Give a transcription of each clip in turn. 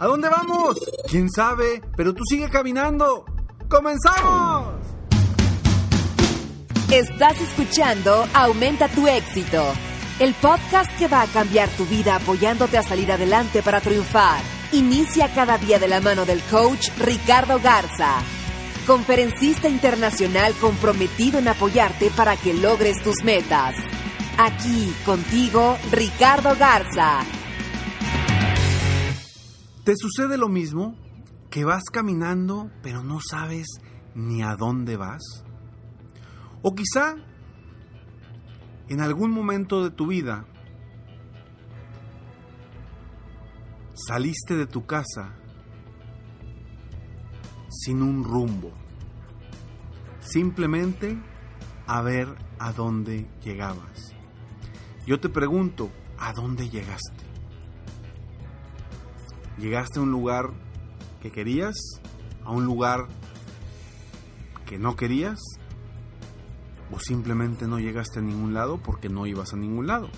¿A dónde vamos? ¿Quién sabe? Pero tú sigue caminando. ¡Comenzamos! Estás escuchando Aumenta tu éxito, el podcast que va a cambiar tu vida apoyándote a salir adelante para triunfar. Inicia cada día de la mano del coach Ricardo Garza, conferencista internacional comprometido en apoyarte para que logres tus metas. Aquí contigo, Ricardo Garza. ¿Te sucede lo mismo? Que vas caminando pero no sabes ni a dónde vas. O quizá en algún momento de tu vida saliste de tu casa sin un rumbo. Simplemente a ver a dónde llegabas. Yo te pregunto, ¿a dónde llegaste? Llegaste a un lugar que querías, a un lugar que no querías, o simplemente no llegaste a ningún lado porque no ibas a ningún lado.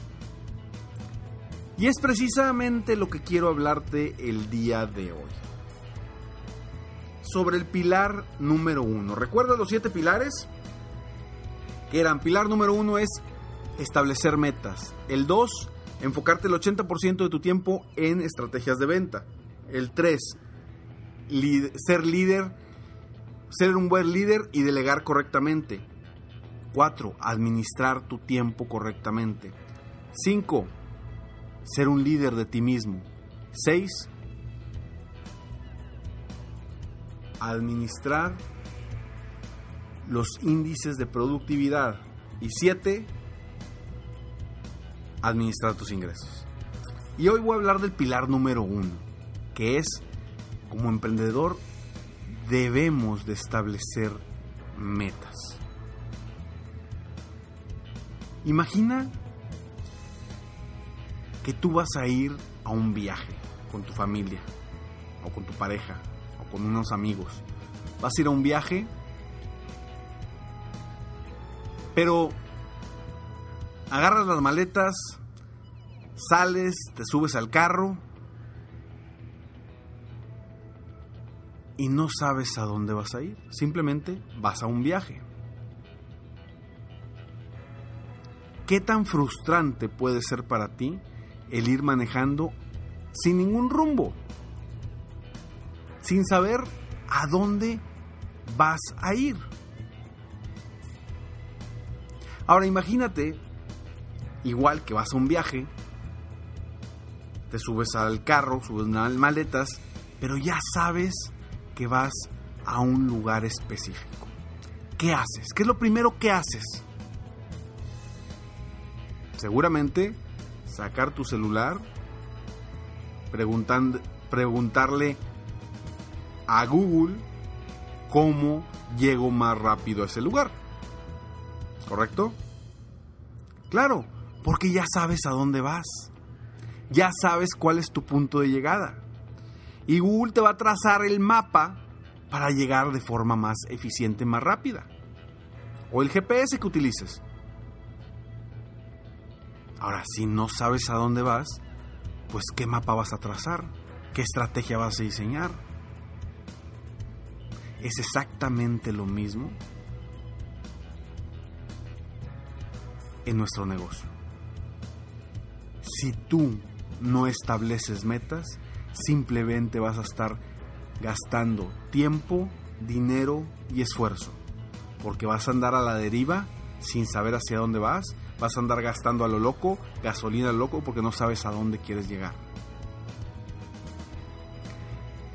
Y es precisamente lo que quiero hablarte el día de hoy. Sobre el pilar número uno. ¿Recuerdas los siete pilares? Que eran, pilar número uno es establecer metas. El dos, enfocarte el 80% de tu tiempo en estrategias de venta. El 3, ser líder, ser un buen líder y delegar correctamente. 4, administrar tu tiempo correctamente. 5, ser un líder de ti mismo. 6, administrar los índices de productividad. Y 7, administrar tus ingresos. Y hoy voy a hablar del pilar número uno, que es, como emprendedor, debemos de establecer metas. Imagina que tú vas a ir a un viaje con tu familia, o con tu pareja, o con unos amigos. Vas a ir a un viaje, pero agarras las maletas, sales, te subes al carro y no sabes a dónde vas a ir. Simplemente vas a un viaje. ¿Qué tan frustrante puede ser para ti el ir manejando sin ningún rumbo? Sin saber a dónde vas a ir. Ahora imagínate, igual que vas a un viaje, te subes al carro, subes unas maletas, pero ya sabes que vas a un lugar específico. ¿Qué haces? ¿Qué es lo primero que haces? Seguramente sacar tu celular, preguntarle a Google cómo llego más rápido a ese lugar. ¿Correcto? Claro, porque ya sabes a dónde vas. Ya sabes cuál es tu punto de llegada. Y Google te va a trazar el mapa para llegar de forma más eficiente, más rápida. O el GPS que utilices. Ahora, si no sabes a dónde vas, pues qué mapa vas a trazar, qué estrategia vas a diseñar. Es exactamente lo mismo en nuestro negocio. Si tú no estableces metas, simplemente vas a estar gastando tiempo, dinero y esfuerzo. Porque vas a andar a la deriva sin saber hacia dónde vas, vas a andar gastando a lo loco, gasolina loco porque no sabes a dónde quieres llegar.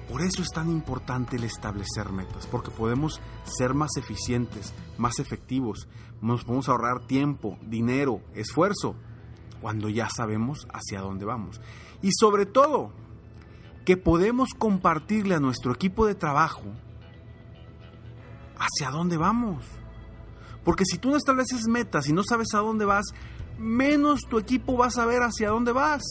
Por eso es tan importante el establecer metas, porque podemos ser más eficientes, más efectivos, nos podemos ahorrar tiempo, dinero, esfuerzo, cuando ya sabemos hacia dónde vamos. Y sobre todo, que podemos compartirle a nuestro equipo de trabajo hacia dónde vamos. Porque si tú no estableces metas y no sabes a dónde vas, menos tu equipo va a saber hacia dónde vas.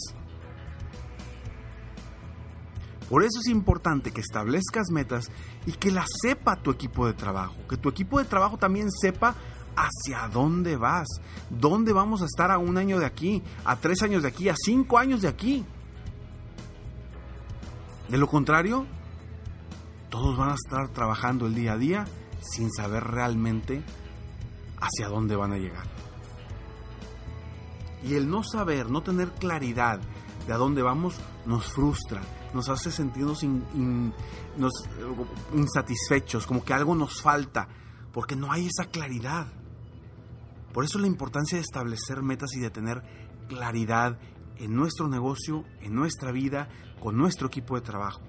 Por eso es importante que establezcas metas y que las sepa tu equipo de trabajo, que tu equipo de trabajo también sepa hacia dónde vas, dónde vamos a estar a un año de aquí, a tres años de aquí, a cinco años de aquí. De lo contrario, todos van a estar trabajando el día a día sin saber realmente hacia dónde van a llegar. Y el no saber, no tener claridad de a dónde vamos, nos frustra, nos hace sentirnos insatisfechos, como que algo nos falta, porque no hay esa claridad. Por eso la importancia de establecer metas y de tener claridad en nuestro negocio, en nuestra vida, con nuestro equipo de trabajo.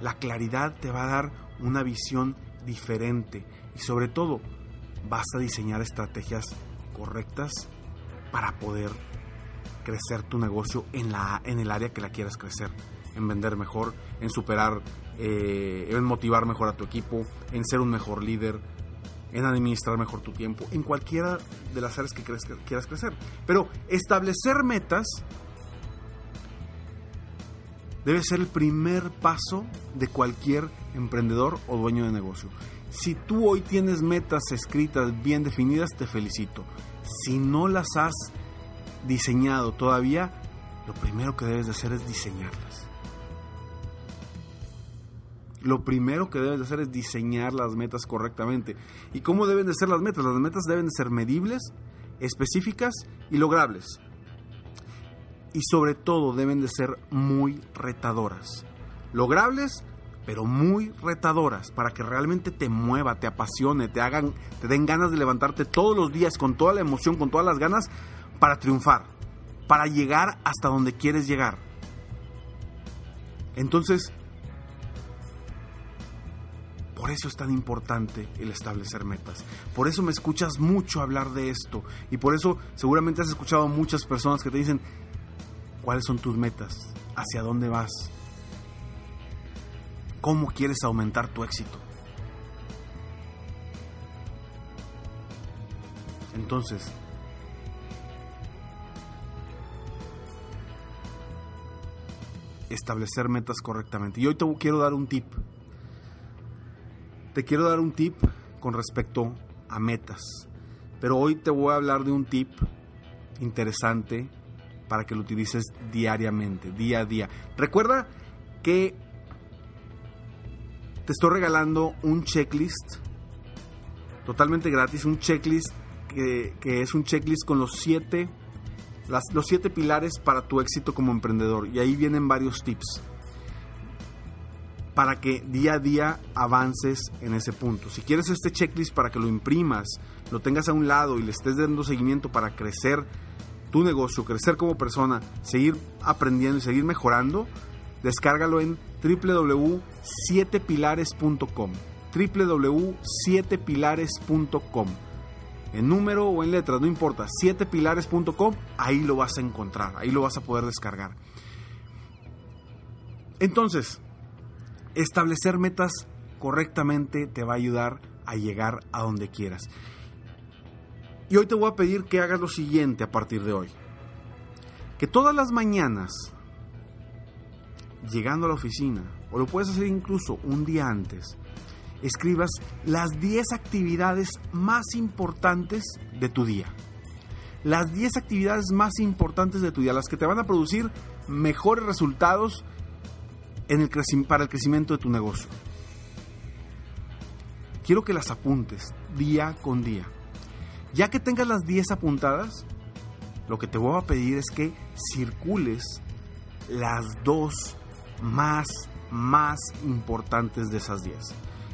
La claridad te va a dar una visión diferente y sobre todo vas a diseñar estrategias correctas para poder crecer tu negocio en, la, en el área que la quieras crecer, en vender mejor, en superar, eh, en motivar mejor a tu equipo, en ser un mejor líder, en administrar mejor tu tiempo, en cualquiera de las áreas que quieras crecer. Pero establecer metas debe ser el primer paso de cualquier emprendedor o dueño de negocio. Si tú hoy tienes metas escritas bien definidas, te felicito. Si no las has diseñado todavía, lo primero que debes de hacer es diseñarlas. Lo primero que debes de hacer es diseñar las metas correctamente. ¿Y cómo deben de ser las metas? Las metas deben de ser medibles, específicas y logrables y sobre todo deben de ser muy retadoras. Logrables, pero muy retadoras para que realmente te mueva, te apasione, te hagan, te den ganas de levantarte todos los días con toda la emoción, con todas las ganas para triunfar, para llegar hasta donde quieres llegar. Entonces, por eso es tan importante el establecer metas. Por eso me escuchas mucho hablar de esto. Y por eso seguramente has escuchado a muchas personas que te dicen, ¿Cuáles son tus metas? ¿Hacia dónde vas? ¿Cómo quieres aumentar tu éxito? Entonces, establecer metas correctamente. Y hoy te quiero dar un tip. Te quiero dar un tip con respecto a metas. Pero hoy te voy a hablar de un tip interesante para que lo utilices diariamente, día a día. Recuerda que te estoy regalando un checklist totalmente gratis, un checklist que, es un checklist con los siete, los siete pilares para tu éxito como emprendedor. Y ahí vienen varios tips para que día a día avances en ese punto. Si quieres este checklist para que lo imprimas, lo tengas a un lado y le estés dando seguimiento para crecer tu negocio, crecer como persona, seguir aprendiendo y seguir mejorando, descárgalo en www.7pilares.com www.7pilares.com en número o en letras, no importa, 7pilares.com, ahí lo vas a encontrar, ahí lo vas a poder descargar. Entonces, establecer metas correctamente te va a ayudar a llegar a donde quieras. Y hoy te voy a pedir que hagas lo siguiente a partir de hoy. Que todas las mañanas, llegando a la oficina, o lo puedes hacer incluso un día antes, escribas las 10 actividades más importantes de tu día. Las 10 actividades más importantes de tu día, las que te van a producir mejores resultados en el para el crecimiento de tu negocio. Quiero que las apuntes día con día. Ya que tengas las 10 apuntadas, lo que te voy a pedir es que circules las dos más más importantes de esas 10.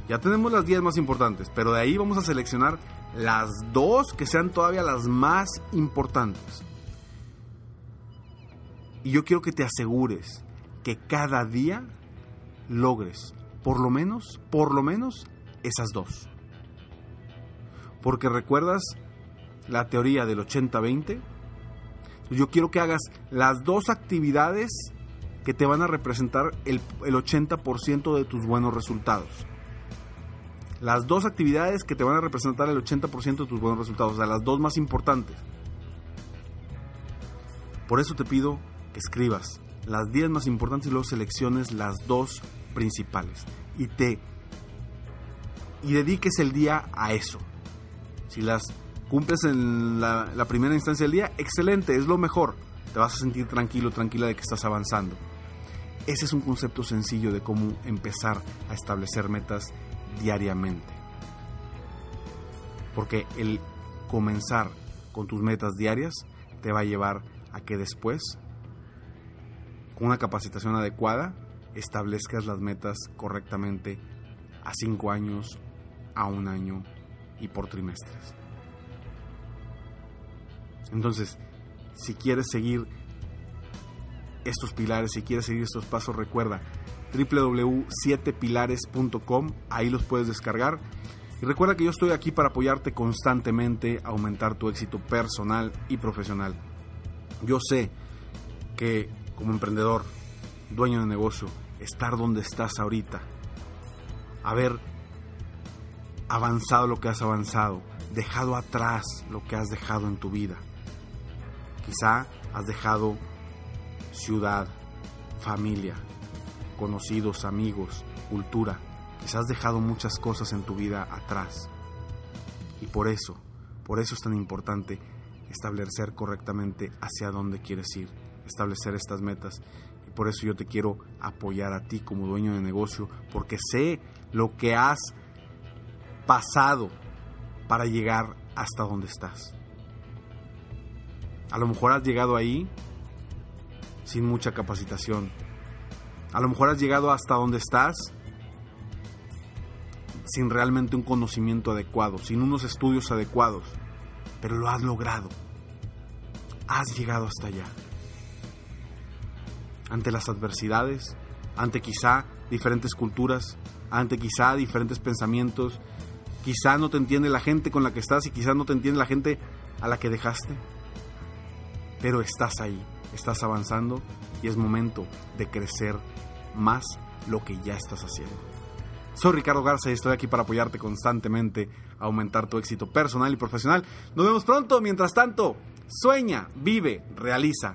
Ya tenemos las 10 más importantes, pero de ahí vamos a seleccionar las dos que sean todavía las más importantes. Y yo quiero que te asegures que cada día logres por lo menos, por lo menos esas dos. Porque recuerdas la teoría del 80-20. Yo quiero que hagas las dos actividades que te van a representar el, el 80% de tus buenos resultados. Las dos actividades que te van a representar el 80% de tus buenos resultados, o sea, las dos más importantes. Por eso te pido que escribas las 10 más importantes y luego selecciones las dos principales y te y dediques el día a eso. Si las cumples en la, la, primera instancia del día, excelente, es lo mejor. Te vas a sentir tranquilo, tranquila de que estás avanzando. Ese es un concepto sencillo de cómo empezar a establecer metas diariamente. Porque el comenzar con tus metas diarias te va a llevar a que después, con una capacitación adecuada, establezcas las metas correctamente a cinco años, a un año y por trimestres. Entonces, si quieres seguir estos pilares, si quieres seguir estos pasos, recuerda www.7pilares.com, ahí los puedes descargar. Y recuerda que yo estoy aquí para apoyarte constantemente, aumentar tu éxito personal y profesional. Yo sé que como emprendedor, dueño de negocio, estar donde estás ahorita, haber avanzado lo que has avanzado, dejado atrás lo que has dejado en tu vida. Quizá has dejado ciudad, familia, conocidos, amigos, cultura. Quizás has dejado muchas cosas en tu vida atrás. Y por eso, por eso es tan importante establecer correctamente hacia dónde quieres ir, establecer estas metas por eso yo te quiero apoyar a ti como dueño de negocio, porque sé lo que has pasado para llegar hasta donde estás. A lo mejor has llegado ahí sin mucha capacitación. A lo mejor has llegado hasta donde estás sin realmente un conocimiento adecuado, sin unos estudios adecuados, pero lo has logrado. Has llegado hasta allá ante las adversidades, ante quizá diferentes culturas, ante quizá diferentes pensamientos, quizá no te entiende la gente con la que estás y quizá no te entiende la gente a la que dejaste, pero estás ahí, estás avanzando y es momento de crecer más lo que ya estás haciendo. Soy Ricardo Garza y estoy aquí para apoyarte constantemente a aumentar tu éxito personal y profesional. Nos vemos pronto, mientras tanto, sueña, vive, realiza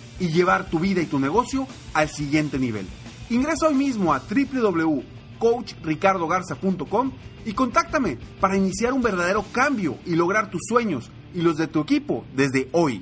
y llevar tu vida y tu negocio al siguiente nivel. Ingresa hoy mismo a www.coachricardogarza.com y contáctame para iniciar un verdadero cambio y lograr tus sueños y los de tu equipo desde hoy.